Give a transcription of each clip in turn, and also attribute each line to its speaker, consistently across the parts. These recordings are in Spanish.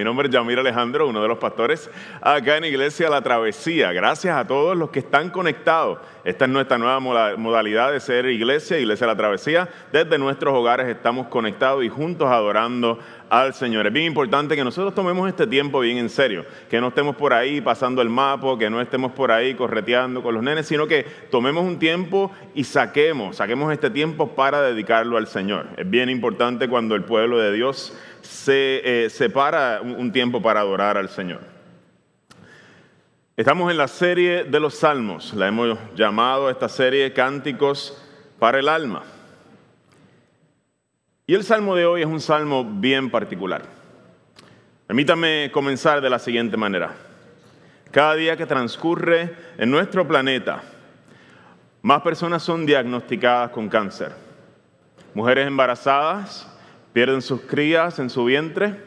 Speaker 1: Mi nombre es Yamir Alejandro, uno de los pastores acá en Iglesia La Travesía. Gracias a todos los que están conectados. Esta es nuestra nueva modalidad de ser iglesia, Iglesia La Travesía. Desde nuestros hogares estamos conectados y juntos adorando al Señor. Es bien importante que nosotros tomemos este tiempo bien en serio, que no estemos por ahí pasando el mapa, que no estemos por ahí correteando con los nenes, sino que tomemos un tiempo y saquemos, saquemos este tiempo para dedicarlo al Señor. Es bien importante cuando el pueblo de Dios se eh, separa un tiempo para adorar al Señor. Estamos en la serie de los salmos, la hemos llamado esta serie Cánticos para el alma. Y el salmo de hoy es un salmo bien particular. Permítame comenzar de la siguiente manera. Cada día que transcurre en nuestro planeta, más personas son diagnosticadas con cáncer. Mujeres embarazadas, pierden sus crías en su vientre,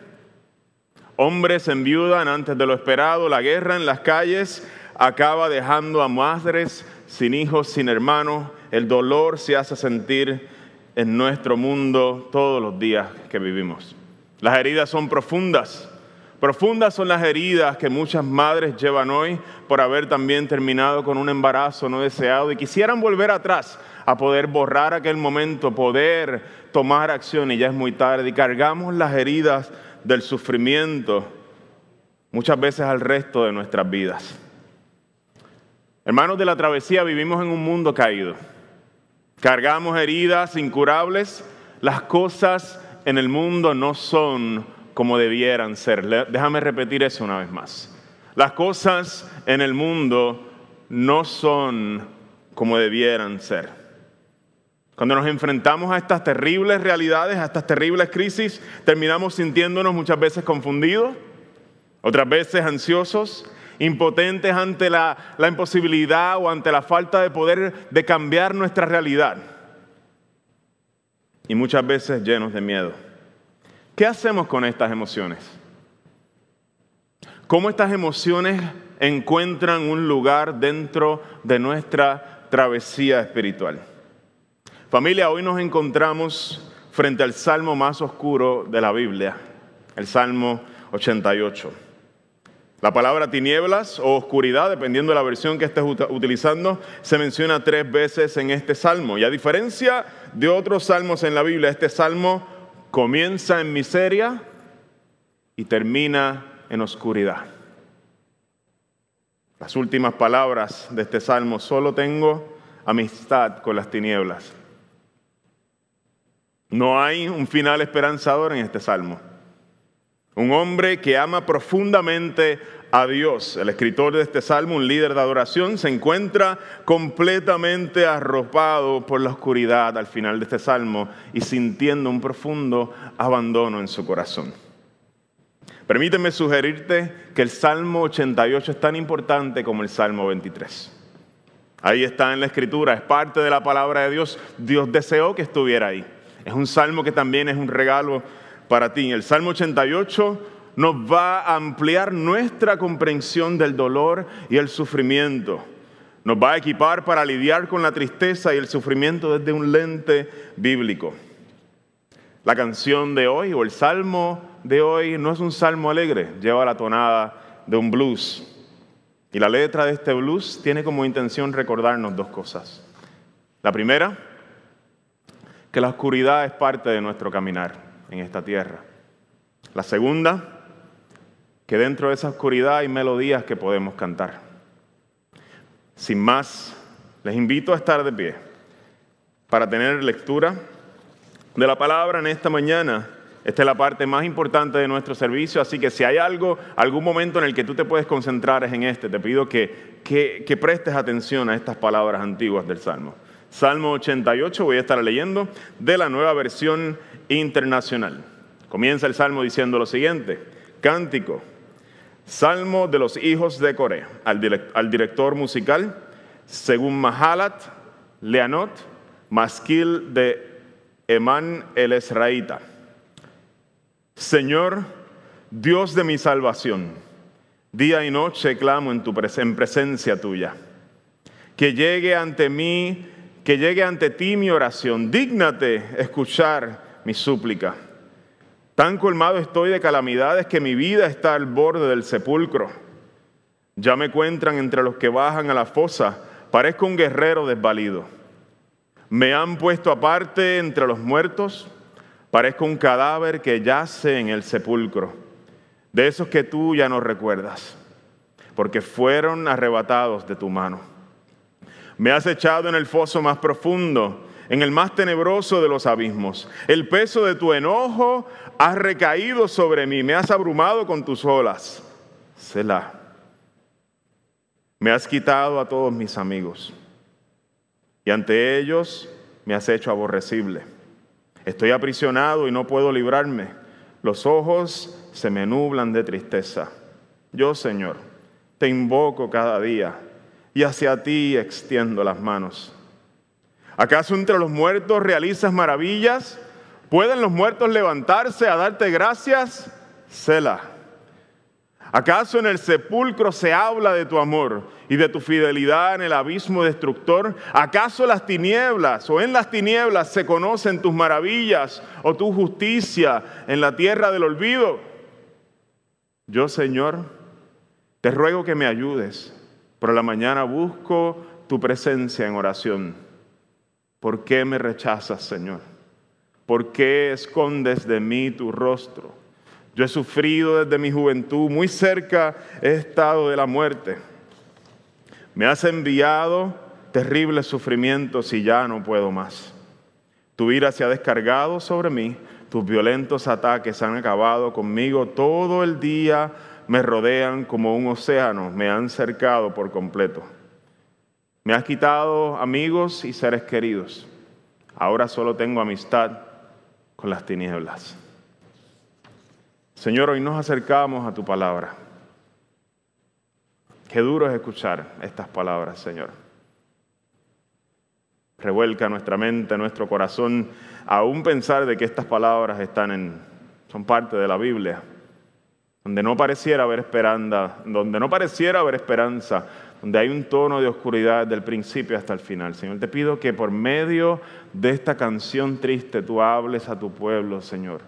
Speaker 1: hombres enviudan antes de lo esperado, la guerra en las calles acaba dejando a madres sin hijos, sin hermanos, el dolor se hace sentir en nuestro mundo todos los días que vivimos. Las heridas son profundas. Profundas son las heridas que muchas madres llevan hoy por haber también terminado con un embarazo no deseado y quisieran volver atrás a poder borrar aquel momento, poder tomar acción y ya es muy tarde y cargamos las heridas del sufrimiento muchas veces al resto de nuestras vidas. Hermanos de la travesía, vivimos en un mundo caído. Cargamos heridas incurables. Las cosas en el mundo no son como debieran ser. Déjame repetir eso una vez más. Las cosas en el mundo no son como debieran ser. Cuando nos enfrentamos a estas terribles realidades, a estas terribles crisis, terminamos sintiéndonos muchas veces confundidos, otras veces ansiosos, impotentes ante la, la, imposibilidad o ante la falta de poder de cambiar nuestra realidad. Y muchas veces llenos de miedo. ¿Qué hacemos con estas emociones? ¿Cómo estas emociones encuentran un lugar dentro de nuestra travesía espiritual? Familia, hoy nos encontramos frente al salmo más oscuro de la Biblia, el Salmo 88. La palabra tinieblas o oscuridad, dependiendo de la versión que estés utilizando, se menciona tres veces en este salmo. Y a diferencia de otros salmos en la Biblia, este salmo comienza en miseria y termina en oscuridad. Las últimas palabras de este salmo, solo tengo amistad con las tinieblas. No hay un final esperanzador en este salmo. Un hombre que ama profundamente a Dios, el escritor de este salmo, un líder de adoración, se encuentra completamente arropado por la oscuridad al final de este salmo y sintiendo un profundo abandono en su corazón. Permíteme sugerirte que el Salmo 88 es tan importante como el Salmo 23. Ahí está en la escritura, es parte de la palabra de Dios. Dios deseó que estuviera ahí. Es un salmo que también es un regalo para ti. El Salmo 88 nos va a ampliar nuestra comprensión del dolor y el sufrimiento. Nos va a equipar para lidiar con la tristeza y el sufrimiento desde un lente bíblico. La canción de hoy o el salmo de hoy no es un salmo alegre, lleva la tonada de un blues. Y la letra de este blues tiene como intención recordarnos dos cosas. La primera, que la oscuridad es parte de nuestro caminar en esta tierra. La segunda, que dentro de esa oscuridad hay melodías que podemos cantar. Sin más, les invito a estar de pie para tener lectura de la palabra en esta mañana. Esta es la parte más importante de nuestro servicio, así que si hay algo, algún momento en el que tú te puedes concentrar es en este. Te pido que, que, que prestes atención a estas palabras antiguas del Salmo. Salmo 88 voy a estar leyendo de la nueva versión internacional. Comienza el Salmo diciendo lo siguiente, cántico, Salmo de los hijos de Coré, al, director musical, según Mahalat, Leanot, Masquil de Emán el Esraíta. Señor, Dios de mi salvación, día y noche clamo en tu en presencia tuya. Que llegue ante mí, que llegue ante ti mi oración. Dígnate escuchar mi súplica. Tan colmado estoy de calamidades que mi vida está al borde del sepulcro. Ya me encuentran entre los que bajan a la fosa, parezco un guerrero desvalido. Me han puesto aparte entre los muertos, parezco un cadáver que yace en el sepulcro, de esos que tú ya no recuerdas, porque fueron arrebatados de tu mano. Me has echado en el foso más profundo en el más tenebroso de los abismos. El peso de tu enojo ha recaído sobre mí, me has abrumado con tus olas. Selah. Me has quitado a todos mis amigos y ante ellos me has hecho aborrecible. Estoy aprisionado y no puedo librarme. Los ojos se me nublan de tristeza. Yo, Señor, te invoco cada día y hacia ti extiendo las manos. ¿Acaso entre los muertos realizas maravillas? ¿Pueden los muertos levantarse a darte gracias? Sela. ¿Acaso en el sepulcro se habla de tu amor y de tu fidelidad en el abismo destructor? ¿Acaso las tinieblas o en las tinieblas se conocen tus maravillas o tu justicia en la tierra del olvido? Yo, Señor, te ruego que me ayudes. Por la mañana busco tu presencia en oración. ¿Por qué me rechazas, Señor? ¿Por qué escondes de mí tu rostro? Yo he sufrido desde mi juventud, muy cerca he estado de la muerte. Me has enviado terribles sufrimientos y ya no puedo más. Tu ira se ha descargado sobre mí, tus violentos ataques han acabado conmigo. Todo el día me rodean como un océano, me han cercado por completo. Me has quitado amigos y seres queridos. Ahora solo tengo amistad con las tinieblas. Señor, hoy nos acercamos a tu palabra. Qué duro es escuchar estas palabras, Señor. Revuelca nuestra mente, nuestro corazón, aún pensar de que estas palabras están en, son parte de la Biblia, donde no pareciera haber esperanza, donde no pareciera haber esperanza, donde hay un tono de oscuridad del principio hasta el final. Señor, te pido que por medio de esta canción triste tú hables a tu pueblo, Señor.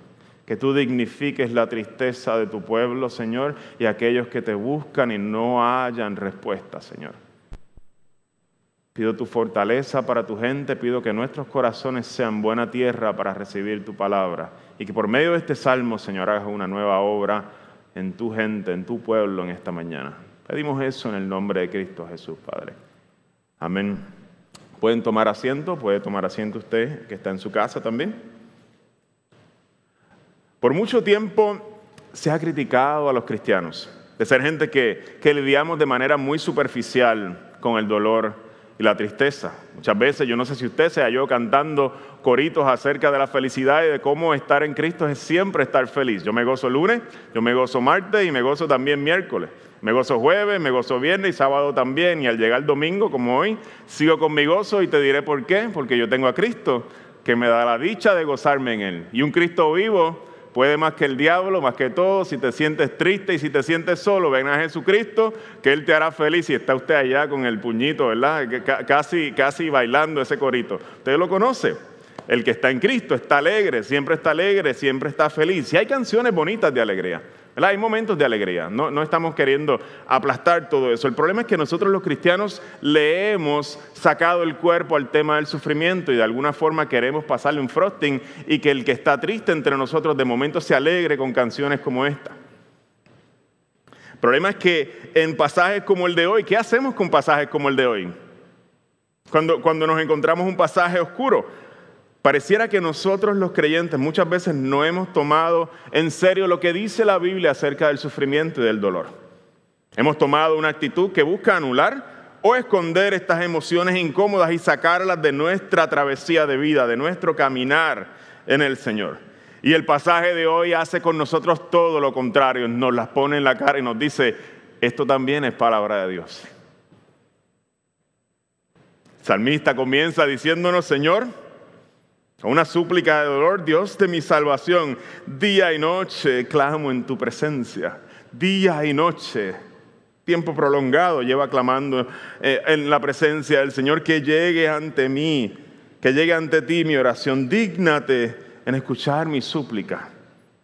Speaker 1: Que tú dignifiques la tristeza de tu pueblo, Señor, y aquellos que te buscan y no hayan respuesta, Señor. Pido tu fortaleza para tu gente, pido que nuestros corazones sean buena tierra para recibir tu palabra y que por medio de este salmo, Señor, hagas una nueva obra en tu gente, en tu pueblo en esta mañana. Pedimos eso en el nombre de Cristo Jesús, Padre. Amén. Pueden tomar asiento, puede tomar asiento usted que está en su casa también. Por mucho tiempo se ha criticado a los cristianos de ser gente que, que lidiamos de manera muy superficial con el dolor y la tristeza. Muchas veces, yo no sé si usted se halló cantando coritos acerca de la felicidad y de cómo estar en Cristo es siempre estar feliz. Yo me gozo lunes, yo me gozo martes y me gozo también miércoles. Me gozo jueves, me gozo viernes y sábado también. Y al llegar domingo, como hoy, sigo con mi gozo y te diré por qué. Porque yo tengo a Cristo que me da la dicha de gozarme en Él. Y un Cristo vivo puede más que el diablo, más que todo. Si te sientes triste y si te sientes solo, ven a Jesucristo, que Él te hará feliz. Y está usted allá con el puñito, ¿verdad? Casi, casi bailando ese corito. ¿Usted lo conoce? El que está en Cristo está alegre, siempre está alegre, siempre está feliz. Y hay canciones bonitas de alegría. Hay momentos de alegría, no, estamos queriendo aplastar todo eso. El problema es que nosotros los cristianos le hemos sacado el cuerpo al tema del sufrimiento y de alguna forma queremos pasarle un frosting y que el que está triste entre nosotros de momento se alegre con canciones como esta. El problema es que en pasajes como el de hoy, ¿qué hacemos con pasajes como el de hoy? Cuando, cuando nos encontramos un pasaje oscuro, Pareciera que nosotros los creyentes muchas veces no hemos tomado en serio lo que dice la Biblia acerca del sufrimiento y del dolor. Hemos tomado una actitud que busca anular o esconder estas emociones incómodas y sacarlas de nuestra travesía de vida, de nuestro caminar en el Señor. Y el pasaje de hoy hace con nosotros todo lo contrario, nos las pone en la cara y nos dice, esto también es palabra de Dios. El salmista comienza diciéndonos, Señor, una súplica de dolor, Dios de mi salvación, día y noche clamo en tu presencia, día y noche, tiempo prolongado lleva clamando eh, en la presencia del Señor, que llegue ante mí, que llegue ante ti mi oración, dígnate en escuchar mi súplica.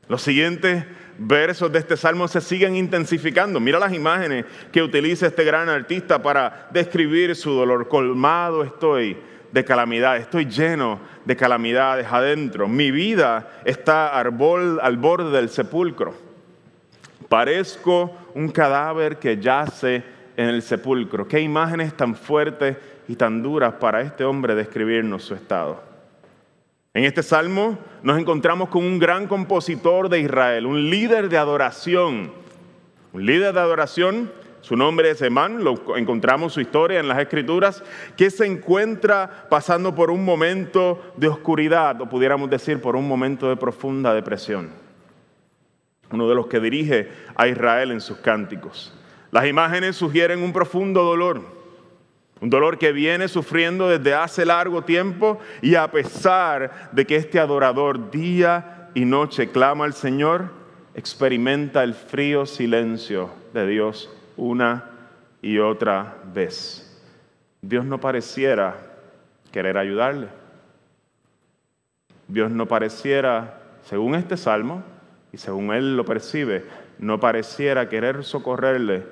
Speaker 1: Los siguientes versos de este salmo se siguen intensificando. Mira las imágenes que utiliza este gran artista para describir su dolor. Colmado estoy de calamidad, estoy lleno de calamidades adentro. Mi vida está al borde del sepulcro. Parezco un cadáver que yace en el sepulcro. Qué imágenes tan fuertes y tan duras para este hombre describirnos su estado. En este salmo nos encontramos con un gran compositor de Israel, un líder de adoración. Un líder de adoración su nombre es Emán, lo encontramos su historia en las escrituras, que se encuentra pasando por un momento de oscuridad, o pudiéramos decir por un momento de profunda depresión. Uno de los que dirige a Israel en sus cánticos. Las imágenes sugieren un profundo dolor, un dolor que viene sufriendo desde hace largo tiempo y a pesar de que este adorador día y noche clama al Señor, experimenta el frío silencio de Dios una y otra vez. Dios no pareciera querer ayudarle. Dios no pareciera, según este salmo, y según él lo percibe, no pareciera querer socorrerle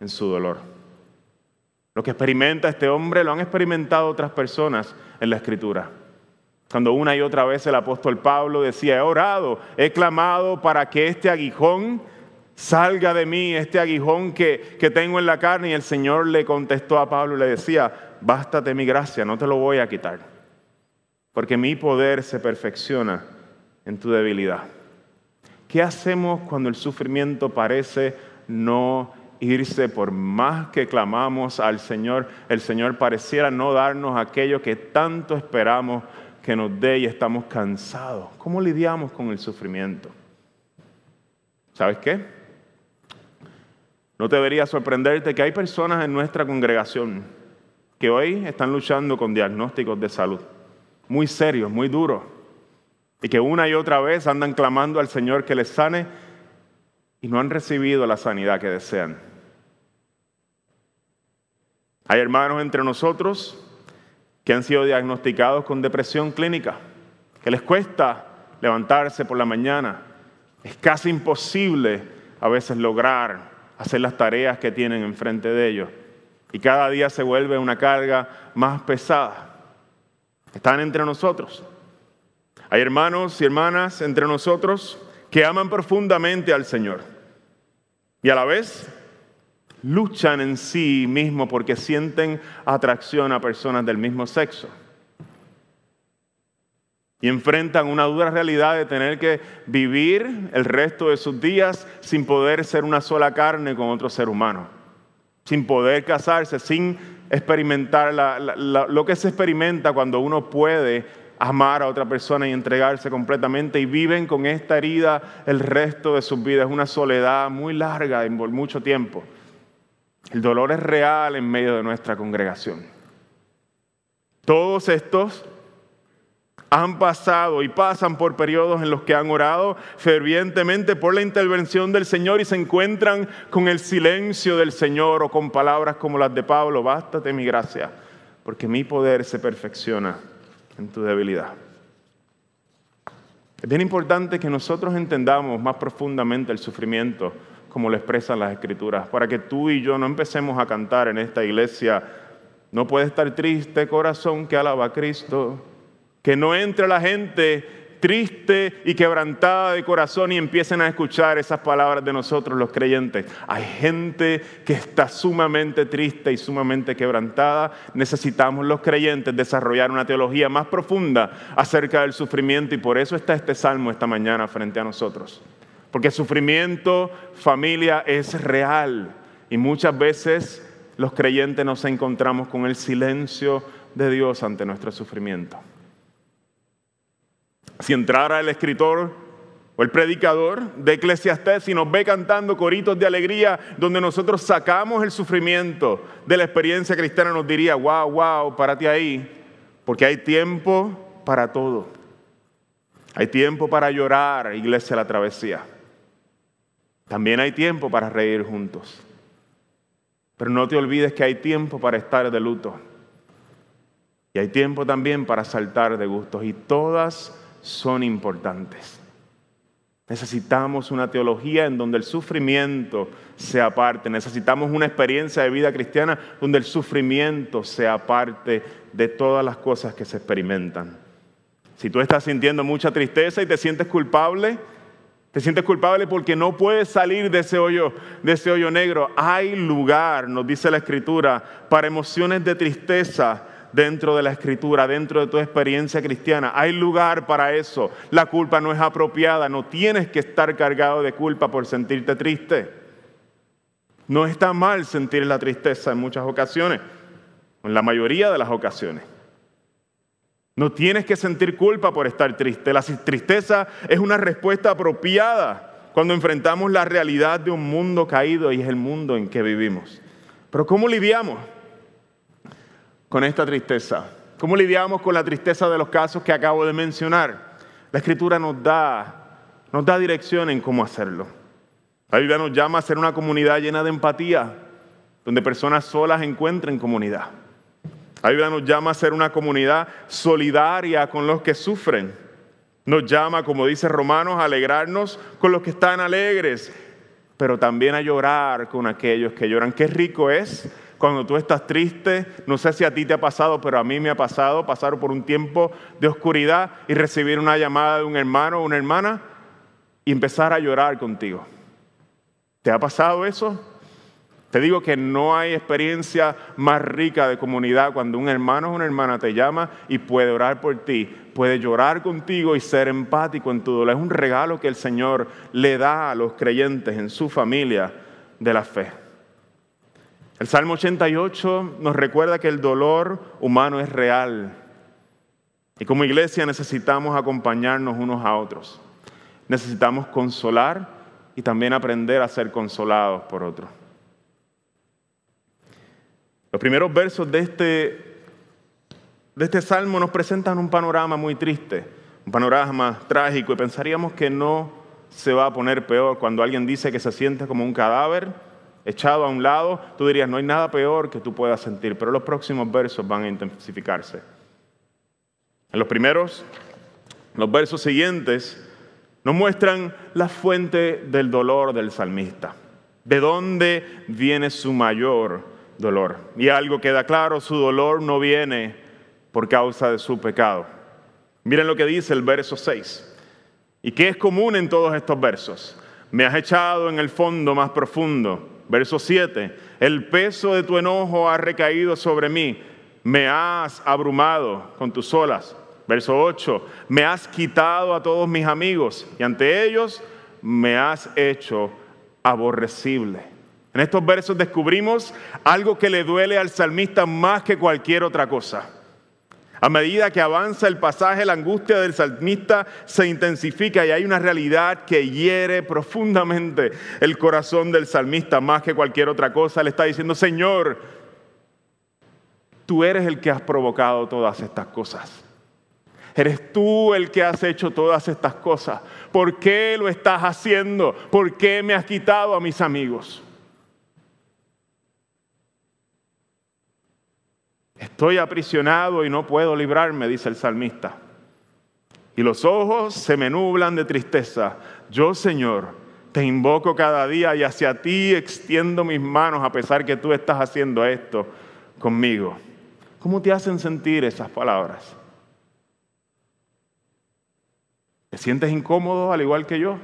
Speaker 1: en su dolor. Lo que experimenta este hombre lo han experimentado otras personas en la escritura. Cuando una y otra vez el apóstol Pablo decía, he orado, he clamado para que este aguijón salga de mí este aguijón que, que tengo en la carne. Y el Señor le contestó a Pablo y le decía, bástate mi gracia, no te lo voy a quitar. Porque mi poder se perfecciona en tu debilidad. ¿Qué hacemos cuando el sufrimiento parece no irse por más que clamamos al Señor? El Señor pareciera no darnos aquello que tanto esperamos que nos dé y estamos cansados. ¿Cómo lidiamos con el sufrimiento? ¿Sabes qué? No debería sorprenderte que hay personas en nuestra congregación que hoy están luchando con diagnósticos de salud muy serios, muy duros, y que una y otra vez andan clamando al Señor que les sane y no han recibido la sanidad que desean. Hay hermanos entre nosotros que han sido diagnosticados con depresión clínica, que les cuesta levantarse por la mañana. Es casi imposible a veces lograr hacer las tareas que tienen enfrente de ellos. Y cada día se vuelve una carga más pesada. Están entre nosotros. Hay hermanos y hermanas entre nosotros que aman profundamente al Señor. Y a la vez luchan en sí mismos porque sienten atracción a personas del mismo sexo y enfrentan una dura realidad de tener que vivir el resto de sus días sin poder ser una sola carne con otro ser humano, sin poder casarse, sin experimentar lo que se experimenta cuando uno puede amar a otra persona y entregarse completamente y viven con esta herida el resto de sus vidas, una soledad muy larga, por mucho tiempo. El dolor es real en medio de nuestra congregación. Todos estos han pasado y pasan por periodos en los que han orado fervientemente por la intervención del Señor y se encuentran con el silencio del Señor o con palabras como las de Pablo, bástate mi gracia, porque mi poder se perfecciona en tu debilidad. Es bien importante que nosotros entendamos más profundamente el sufrimiento como lo expresan las escrituras, para que tú y yo no empecemos a cantar en esta iglesia, no puede estar triste corazón que alaba a Cristo que no entre la gente triste y quebrantada de corazón y empiecen a escuchar esas palabras de nosotros los creyentes. Hay gente que está sumamente triste y sumamente quebrantada. Necesitamos los creyentes desarrollar una teología más profunda acerca del sufrimiento y por eso está este salmo esta mañana frente a nosotros. Porque sufrimiento, familia, es real y muchas veces los creyentes nos encontramos con el silencio de Dios ante nuestro sufrimiento. Si entrara el escritor o el predicador de Eclesiastés y nos ve cantando coritos de alegría donde nosotros sacamos el sufrimiento de la experiencia cristiana, nos diría, wow, wow, párate ahí, porque hay tiempo para todo. Hay tiempo para llorar, iglesia, la travesía. También hay tiempo para reír juntos. Pero no te olvides que hay tiempo para estar de luto. Y hay tiempo también para saltar de gustos. Y todas son importantes. Necesitamos una teología en donde el sufrimiento sea parte. Necesitamos una experiencia de vida cristiana donde el sufrimiento sea parte de todas las cosas que se experimentan. Si tú estás sintiendo mucha tristeza y te sientes culpable, te sientes culpable porque no puedes salir de ese hoyo, de ese hoyo negro. Hay lugar, nos dice la escritura, para emociones de tristeza dentro de la escritura, dentro de tu experiencia cristiana. Hay lugar para eso. La culpa no es apropiada, no tienes que estar cargado de culpa por sentirte triste. No está mal sentir la tristeza en muchas ocasiones, en la mayoría de las ocasiones. No tienes que sentir culpa por estar triste. La tristeza es una respuesta apropiada cuando enfrentamos la realidad de un mundo caído y es el mundo en que vivimos. Pero ¿cómo lidiamos? Con esta tristeza? ¿Cómo lidiamos con la tristeza de los casos que acabo de mencionar? La escritura nos da, nos da dirección en cómo hacerlo. La Biblia nos llama a ser una comunidad llena de empatía, donde personas solas encuentren comunidad. La Biblia nos llama a ser una comunidad solidaria con los que sufren. Nos llama, como dice Romanos, a alegrarnos con los que están alegres, pero también a llorar con aquellos que lloran. Qué rico es cuando tú estás triste, no sé si a ti te ha pasado, pero a mí me ha pasado, pasar por un tiempo de oscuridad y recibir una llamada de un hermano o una hermana y empezar a llorar contigo. ¿Te ha pasado eso? Te digo que no hay experiencia más rica de comunidad cuando un hermano o una hermana te llama y puede orar por ti, puede llorar contigo y ser empático en tu dolor. Es un regalo que el Señor le da a los creyentes en su familia de la fe. El Salmo 88 nos recuerda que el dolor humano es real. Y como iglesia necesitamos acompañarnos unos a otros. Necesitamos consolar y también aprender a ser consolados por otros. Los primeros versos de este, de este salmo nos presentan un panorama muy triste, un panorama trágico y pensaríamos que no se va a poner peor cuando alguien dice que se siente como un cadáver echado a un lado, tú dirías, no hay nada peor que tú puedas sentir, pero los próximos versos van a intensificarse. En los primeros, los versos siguientes, nos muestran la fuente del dolor del salmista. ¿De dónde viene su mayor dolor? Y algo queda claro, su dolor no viene por causa de su pecado. Miren lo que dice el verso 6. ¿Y qué es común en todos estos versos? Me has echado en el fondo más profundo Verso 7, el peso de tu enojo ha recaído sobre mí, me has abrumado con tus olas. Verso 8, me has quitado a todos mis amigos y ante ellos me has hecho aborrecible. En estos versos descubrimos algo que le duele al salmista más que cualquier otra cosa. A medida que avanza el pasaje, la angustia del salmista se intensifica y hay una realidad que hiere profundamente el corazón del salmista más que cualquier otra cosa. Le está diciendo, Señor, tú eres el que has provocado todas estas cosas. Eres tú el que has hecho todas estas cosas. ¿Por qué lo estás haciendo? ¿Por qué me has quitado a mis amigos? Estoy aprisionado y no puedo librarme, dice el salmista. Y los ojos se me nublan de tristeza. Yo, Señor, te invoco cada día y hacia ti extiendo mis manos a pesar que tú estás haciendo esto conmigo. ¿Cómo te hacen sentir esas palabras? sientes incómodo al igual que yo?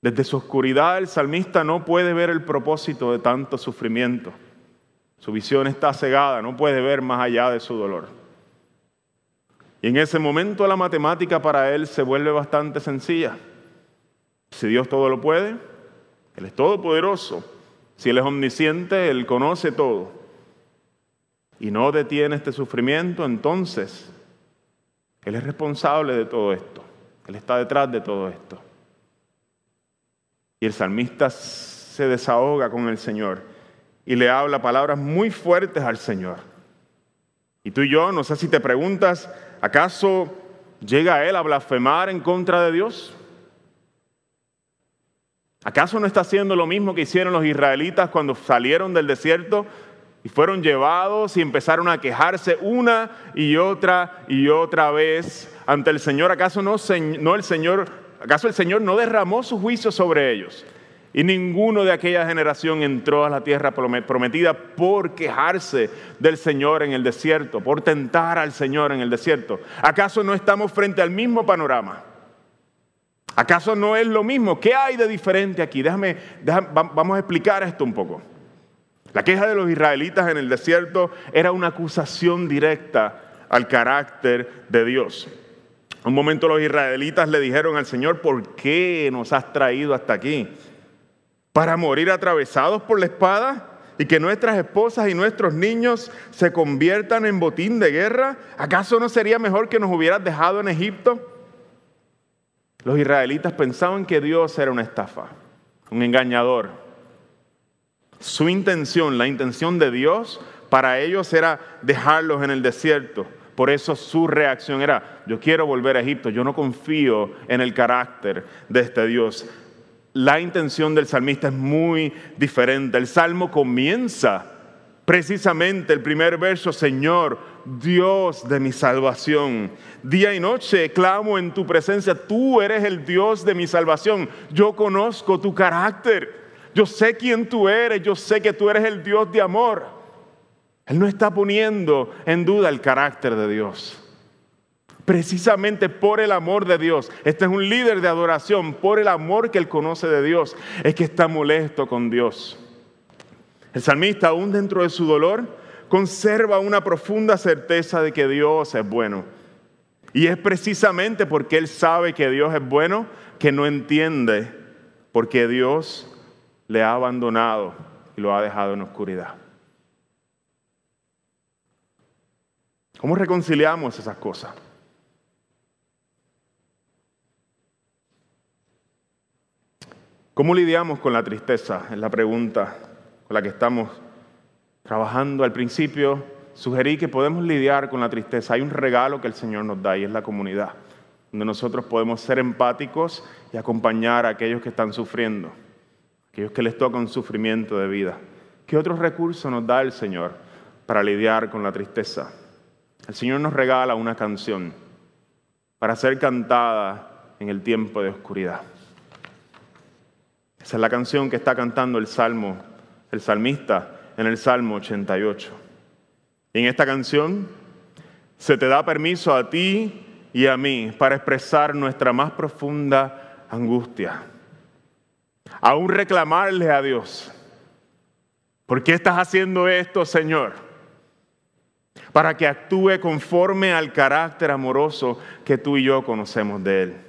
Speaker 1: Desde su oscuridad el salmista no puede ver el propósito de tanto sufrimiento. Su visión está cegada, no puede ver más allá de su dolor. Y en ese momento la matemática para él se vuelve bastante sencilla. Si Dios todo lo puede, Él es todopoderoso. Si Él es omnisciente, Él conoce todo. Y no detiene este sufrimiento, entonces Él es responsable de todo esto. Él está detrás de todo esto. Y el salmista se desahoga con el Señor y le habla palabras muy fuertes al Señor. Y tú y yo, no sé si te preguntas, ¿acaso llega Él a blasfemar en contra de Dios? ¿Acaso no está haciendo lo mismo que hicieron los israelitas cuando salieron del desierto y fueron llevados y empezaron a quejarse una y otra y otra vez ante el Señor? ¿Acaso no, no el Señor ¿Acaso el Señor no derramó su juicio sobre ellos? Y ninguno de aquella generación entró a la tierra prometida por quejarse del Señor en el desierto, por tentar al Señor en el desierto. ¿Acaso no estamos frente al mismo panorama? ¿Acaso no es lo mismo? ¿Qué hay de diferente aquí? Déjame, vamos a explicar esto un poco. La queja de los israelitas en el desierto era una acusación directa al carácter de Dios. Un momento los israelitas le dijeron al Señor, ¿por qué nos has traído hasta aquí? ¿Para morir atravesados por la espada? ¿Y que nuestras esposas y nuestros niños se conviertan en botín de guerra? ¿Acaso no sería mejor que nos hubieras dejado en Egipto? Los israelitas pensaban que Dios era una estafa, un engañador. Su intención, la intención de Dios para ellos era dejarlos en el desierto por eso su reacción era, yo quiero volver a Egipto, yo no confío en el carácter de este Dios. La intención del salmista es muy diferente. El salmo comienza precisamente el primer verso, Señor, Dios de mi salvación. Día y noche clamo en tu presencia, tú eres el Dios de mi salvación. Yo conozco tu carácter, yo sé quién tú eres, yo sé que tú eres el Dios de amor. Él no está poniendo en duda el carácter de Dios. Precisamente por el amor de Dios. Este es un líder de adoración. Por el amor que él conoce de Dios. Es que está molesto con Dios. El salmista, aún dentro de su dolor, conserva una profunda certeza de que Dios es bueno. Y es precisamente porque él sabe que Dios es bueno que no entiende por qué Dios le ha abandonado y lo ha dejado en oscuridad. ¿Cómo reconciliamos esas cosas? ¿Cómo lidiamos con la tristeza? Es la pregunta con la que estamos trabajando al principio. Sugerí que podemos lidiar con la tristeza. Hay un regalo que el Señor nos da y es la comunidad, donde nosotros podemos ser empáticos y acompañar a aquellos que están sufriendo, aquellos que les toca un sufrimiento de vida. ¿Qué otros recursos nos da el Señor para lidiar con la tristeza? El Señor nos regala una canción para ser cantada en el tiempo de oscuridad. Esa es la canción que está cantando el Salmo, el salmista en el Salmo 88. Y en esta canción se te da permiso a ti y a mí para expresar nuestra más profunda angustia. Aún reclamarle a Dios, ¿por qué estás haciendo esto, Señor? para que actúe conforme al carácter amoroso que tú y yo conocemos de Él.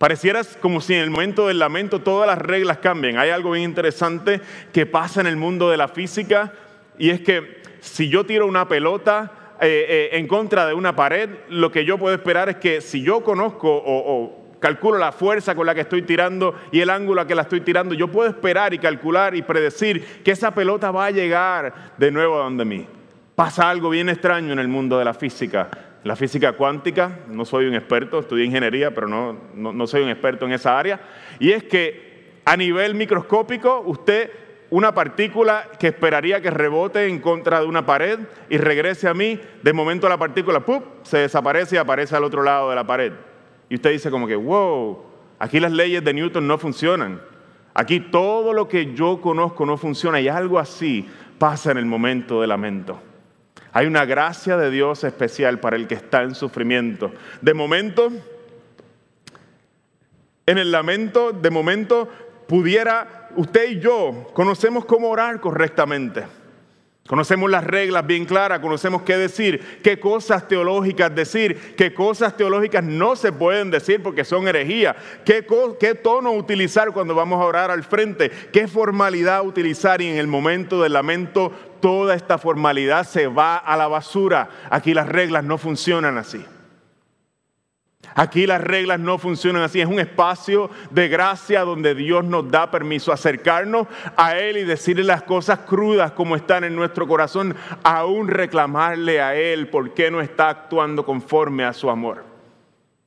Speaker 1: Parecieras como si en el momento del lamento todas las reglas cambien. Hay algo bien interesante que pasa en el mundo de la física y es que si yo tiro una pelota eh, eh, en contra de una pared, lo que yo puedo esperar es que si yo conozco o, calculo la fuerza con la que estoy tirando y el ángulo a que la estoy tirando, yo puedo esperar y calcular y predecir que esa pelota va a llegar de nuevo a donde mí pasa algo bien extraño en el mundo de la física. La física cuántica, no soy un experto, estudié ingeniería, pero no, no, soy un experto en esa área. Y es que a nivel microscópico, usted, una partícula que esperaría que rebote en contra de una pared y regrese a mí, de momento la partícula ¡pup! se desaparece y aparece al otro lado de la pared. Y usted dice como que, wow, aquí las leyes de Newton no funcionan. Aquí todo lo que yo conozco no funciona y algo así pasa en el momento de lamento. Hay una gracia de Dios especial para el que está en sufrimiento. De momento, en el lamento, de momento pudiera usted y yo conocemos cómo orar correctamente. Conocemos las reglas bien claras, conocemos qué decir, qué cosas teológicas decir, qué cosas teológicas no se pueden decir porque son herejía, qué, qué tono utilizar cuando vamos a orar al frente, qué formalidad utilizar y en el momento del lamento toda esta formalidad se va a la basura. Aquí las reglas no funcionan así. Aquí las reglas no funcionan así. Es un espacio de gracia donde Dios nos da permiso acercarnos a Él y decirle las cosas crudas como están en nuestro corazón, aún reclamarle a Él por qué no está actuando conforme a su amor.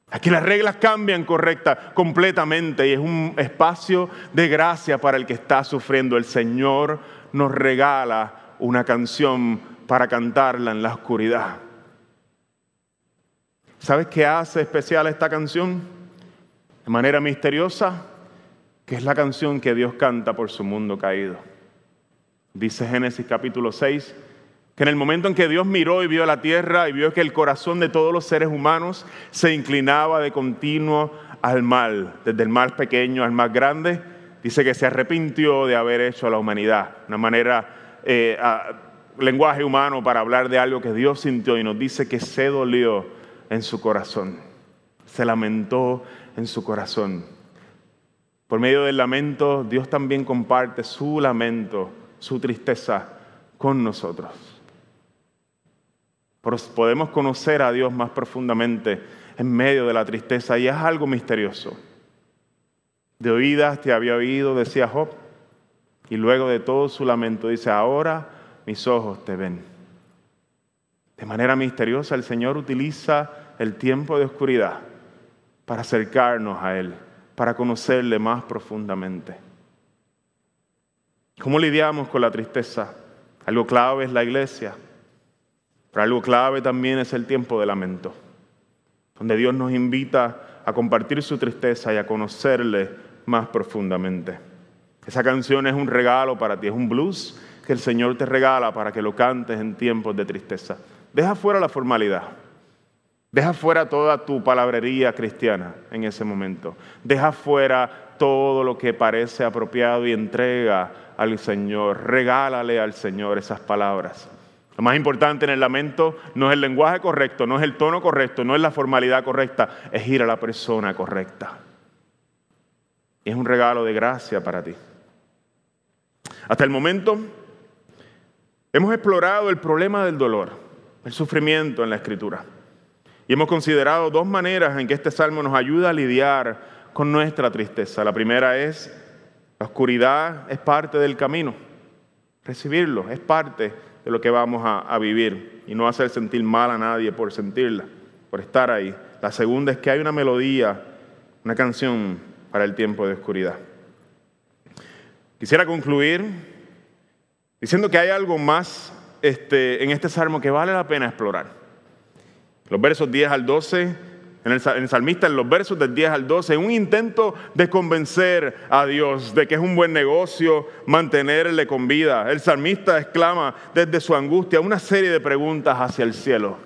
Speaker 1: Aquí las reglas cambian correcta completamente y es un espacio de gracia para el que está sufriendo. El Señor nos regala una canción para cantarla en la oscuridad. ¿Sabes qué hace especial esta canción? De manera misteriosa, que es la canción que Dios canta por su mundo caído. Dice Génesis capítulo 6, que en el momento en que Dios miró y vio la tierra y vio que el corazón de todos los seres humanos se inclinaba de continuo al mal, desde el más pequeño al más grande, dice que se arrepintió de haber hecho a la humanidad, una manera, eh, lenguaje humano para hablar de algo que Dios sintió y nos dice que se dolió en su corazón. Se lamentó en su corazón. Por medio del lamento, Dios también comparte su lamento, su tristeza con nosotros. Podemos conocer a Dios más profundamente en medio de la tristeza y es algo misterioso. De oídas te había oído, decía Job, y luego de todo su lamento dice, ahora mis ojos te ven. De manera misteriosa el Señor utiliza el tiempo de oscuridad para acercarnos a Él, para conocerle más profundamente. ¿Cómo lidiamos con la tristeza? Algo clave es la iglesia, pero algo clave también es el tiempo de lamento, donde Dios nos invita a compartir su tristeza y a conocerle más profundamente. Esa canción es un regalo para ti, es un blues que el Señor te regala para que lo cantes en tiempos de tristeza. Deja fuera la formalidad. Deja fuera toda tu palabrería cristiana en ese momento. Deja fuera todo lo que parece apropiado y entrega al Señor. Regálale al Señor esas palabras. Lo más importante en el lamento no es el lenguaje correcto, no es el tono correcto, no es la formalidad correcta, es ir a la persona correcta. Es un regalo de gracia para ti. Hasta el momento hemos explorado el problema del dolor el sufrimiento en la escritura. Y hemos considerado dos maneras en que este salmo nos ayuda a lidiar con nuestra tristeza. La primera es, la oscuridad es parte del camino. Recibirlo es parte de lo que vamos a, vivir y no hacer sentir mal a nadie por sentirla, por estar ahí. La segunda es que hay una melodía, una canción para el tiempo de oscuridad. Quisiera concluir diciendo que hay algo más este, en este salmo que vale la pena explorar. Los versos 10 al 12, en el, en el, salmista, en los versos del 10 al 12, un intento de convencer a Dios de que es un buen negocio mantenerle con vida. El salmista exclama desde su angustia una serie de preguntas hacia el cielo.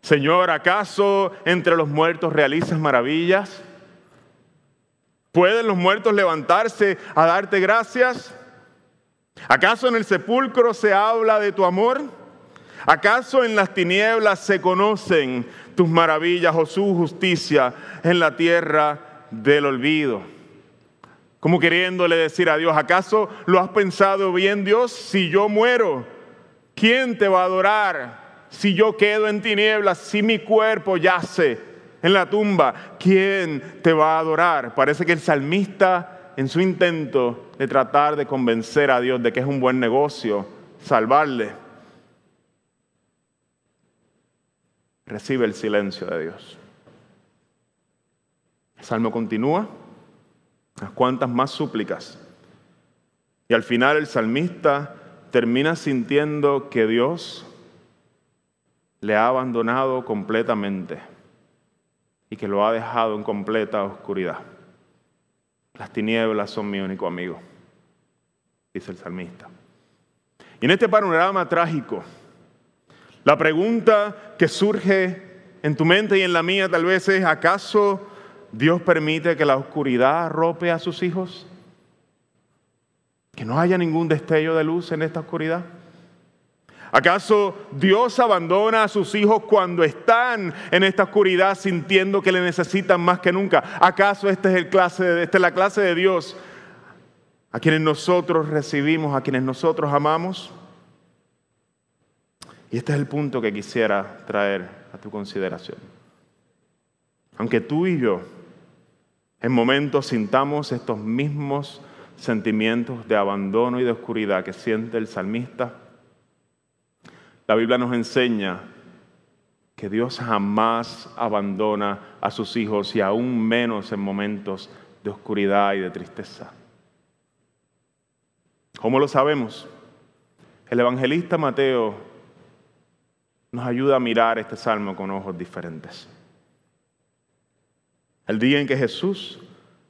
Speaker 1: Señor, ¿acaso entre los muertos realizas maravillas? ¿Pueden los muertos levantarse a darte gracias? ¿Acaso en el sepulcro se habla de tu amor? ¿Acaso en las tinieblas se conocen tus maravillas o su justicia en la tierra del olvido? Como queriéndole decir a Dios, ¿acaso lo has pensado bien Dios? Si yo muero, ¿quién te va a adorar? Si yo quedo en tinieblas, si mi cuerpo yace en la tumba, ¿quién te va a adorar? Parece que el salmista en su intento de tratar de convencer a Dios de que es un buen negocio salvarle, recibe el silencio de Dios. El salmo continúa, unas cuantas más súplicas, y al final el salmista termina sintiendo que Dios le ha abandonado completamente y que lo ha dejado en completa oscuridad. Las tinieblas son mi único amigo, dice el salmista. Y en este panorama trágico, la pregunta que surge en tu mente y en la mía tal vez es, ¿acaso Dios permite que la oscuridad arrope a sus hijos? ¿Que no haya ningún destello de luz en esta oscuridad? ¿Acaso Dios abandona a sus hijos cuando están en esta oscuridad sintiendo que le necesitan más que nunca? ¿Acaso esta es, el clase esta es la clase de Dios a quienes nosotros recibimos, a quienes nosotros amamos? Y este es el punto que quisiera traer a tu consideración. Aunque tú y yo en momentos sintamos estos mismos sentimientos de abandono y de oscuridad que siente el salmista, la Biblia nos enseña que Dios jamás abandona a sus hijos y aún menos en momentos de oscuridad y de tristeza. ¿Cómo lo sabemos? El evangelista Mateo nos ayuda a mirar este salmo con ojos diferentes. El día en que Jesús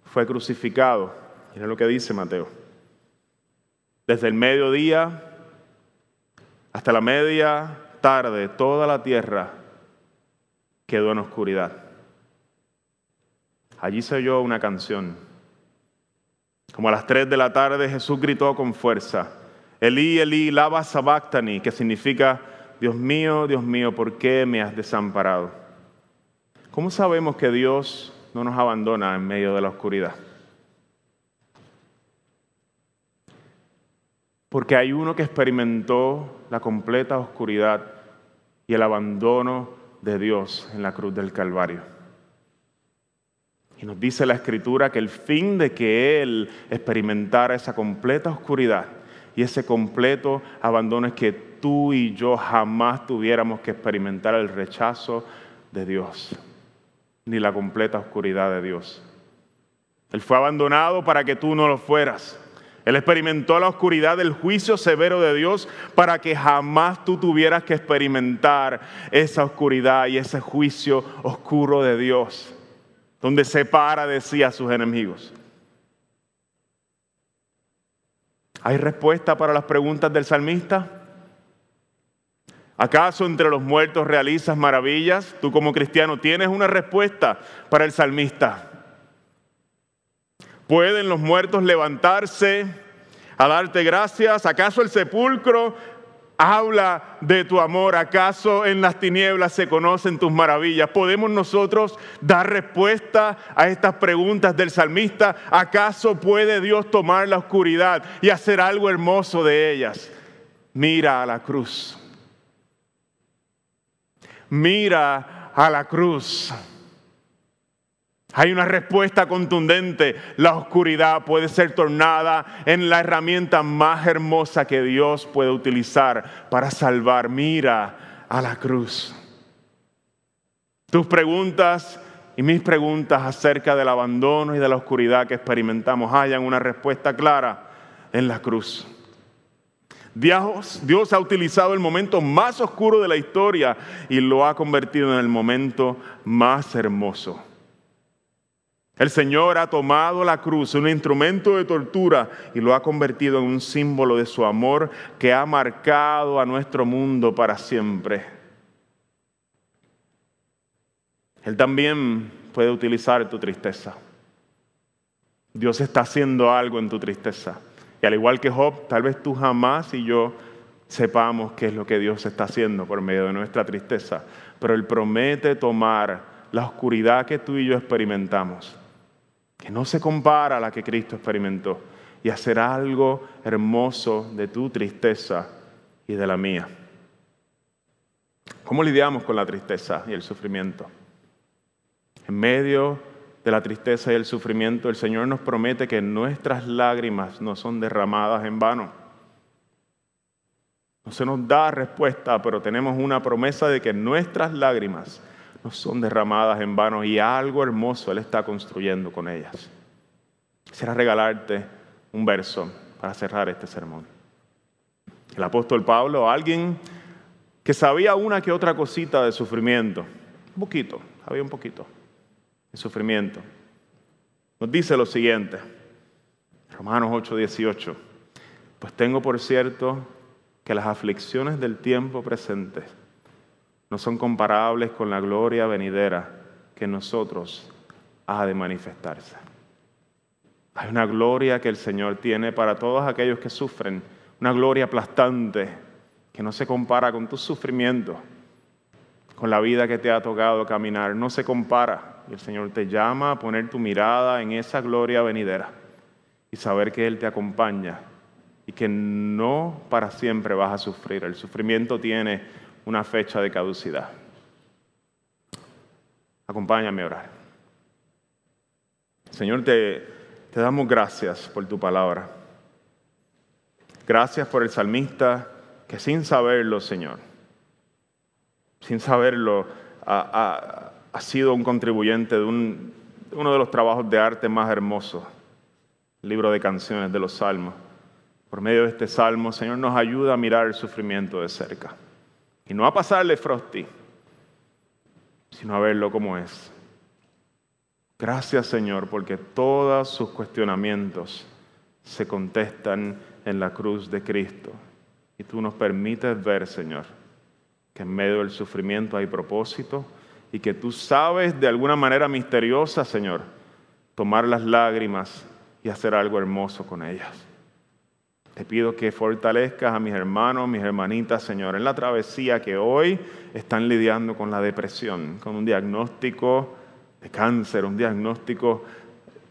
Speaker 1: fue crucificado, mira lo que dice Mateo, desde el mediodía hasta la media tarde, toda la tierra quedó en oscuridad. Allí se oyó una canción. Como a las tres de la tarde Jesús gritó con fuerza, Elí, Elí, lava sabactani, que significa, Dios mío, Dios mío, ¿por qué me has desamparado? ¿Cómo sabemos que Dios no nos abandona en medio de la oscuridad? Porque hay uno que experimentó la completa oscuridad y el abandono de Dios en la cruz del Calvario. Y nos dice la Escritura que el fin de que Él experimentara esa completa oscuridad y ese completo abandono es que tú y yo jamás tuviéramos que experimentar el rechazo de Dios, ni la completa oscuridad de Dios. Él fue abandonado para que tú no lo fueras. Él experimentó la oscuridad del juicio severo de Dios para que jamás tú tuvieras que experimentar esa oscuridad y ese juicio oscuro de Dios, donde separa de sí a sus enemigos. ¿Hay respuesta para las preguntas del salmista? ¿Acaso entre los muertos realizas maravillas? Tú como cristiano tienes una respuesta para el salmista. ¿Pueden los muertos levantarse a darte gracias? ¿Acaso el sepulcro habla de tu amor? ¿Acaso en las tinieblas se conocen tus maravillas? ¿Podemos nosotros dar respuesta a estas preguntas del salmista? ¿Acaso puede Dios tomar la oscuridad y hacer algo hermoso de ellas? Mira a la cruz. Mira a la cruz. Hay una respuesta contundente. La oscuridad puede ser tornada en la herramienta más hermosa que Dios puede utilizar para salvar. Mira a la cruz. Tus preguntas y mis preguntas acerca del abandono y de la oscuridad que experimentamos hayan una respuesta clara en la cruz. Dios, Dios, ha utilizado el momento más oscuro de la historia y lo ha convertido en el momento más hermoso. El Señor ha tomado la cruz, un instrumento de tortura, y lo ha convertido en un símbolo de su amor que ha marcado a nuestro mundo para siempre. Él también puede utilizar tu tristeza. Dios está haciendo algo en tu tristeza. Y al igual que Job, tal vez tú jamás y yo sepamos qué es lo que Dios está haciendo por medio de nuestra tristeza. Pero Él promete tomar la oscuridad que tú y yo experimentamos que no se compara a la que Cristo experimentó, y hacer algo hermoso de tu tristeza y de la mía. ¿Cómo lidiamos con la tristeza y el sufrimiento? En medio de la tristeza y el sufrimiento, el Señor nos promete que nuestras lágrimas no son derramadas en vano. No se nos da respuesta, pero tenemos una promesa de que nuestras lágrimas no son derramadas en vano y algo hermoso Él está construyendo con ellas. Quisiera regalarte un verso para cerrar este sermón. El apóstol Pablo, alguien que sabía una que otra cosita de sufrimiento, un poquito, había un poquito de sufrimiento, nos dice lo siguiente, Romanos 8, 18, pues tengo por cierto que las aflicciones del tiempo presente no son comparables con la gloria venidera que nosotros ha de manifestarse. Hay una gloria que el Señor tiene para todos aquellos que sufren, una gloria aplastante que no se compara con tu sufrimiento, con la vida que te ha tocado caminar, no se compara. Y el Señor te llama a poner tu mirada en esa gloria venidera y saber que Él te acompaña y que no para siempre vas a sufrir. El sufrimiento tiene una fecha de caducidad. Acompáñame a orar. Señor, te, damos gracias por tu palabra. Gracias por el salmista que sin saberlo, Señor, sin saberlo, ha, sido un contribuyente de uno de los trabajos de arte más hermosos, el libro de canciones de los salmos. Por medio de este salmo, Señor, nos ayuda a mirar el sufrimiento de cerca. Y no a pasarle frosty, sino a verlo como es. Gracias, Señor, porque todos sus cuestionamientos se contestan en la cruz de Cristo. Y tú nos permites ver, Señor, que en medio del sufrimiento hay propósito y que tú sabes de alguna manera misteriosa, Señor, tomar las lágrimas y hacer algo hermoso con ellas. Te pido que fortalezcas a mis hermanos, mis hermanitas, Señor, en la travesía que hoy están lidiando con la depresión, con un diagnóstico de cáncer, un diagnóstico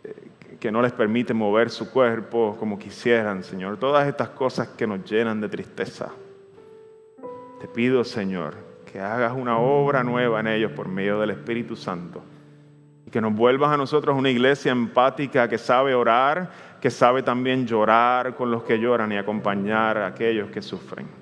Speaker 1: eh, que no les permite mover su cuerpo como quisieran, Señor. Todas estas cosas que nos llenan de tristeza. Te pido, Señor, que hagas una obra nueva en ellos por medio del Espíritu Santo y que nos vuelvas a nosotros una iglesia empática que sabe orar que sabe también llorar con los que lloran y acompañar a aquellos que sufren.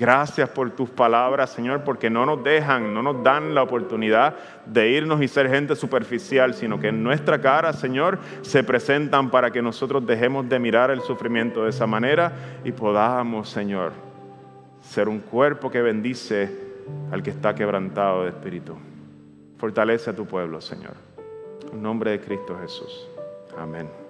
Speaker 1: Gracias por tus palabras, Señor, porque no nos dejan, no nos dan la oportunidad de irnos y ser gente superficial, sino que en nuestra cara, Señor, se presentan para que nosotros dejemos de mirar el sufrimiento de esa manera y podamos, Señor, ser un cuerpo que bendice al que está quebrantado de espíritu. Fortalece a tu pueblo, Señor. En nombre de Cristo Jesús. Amén.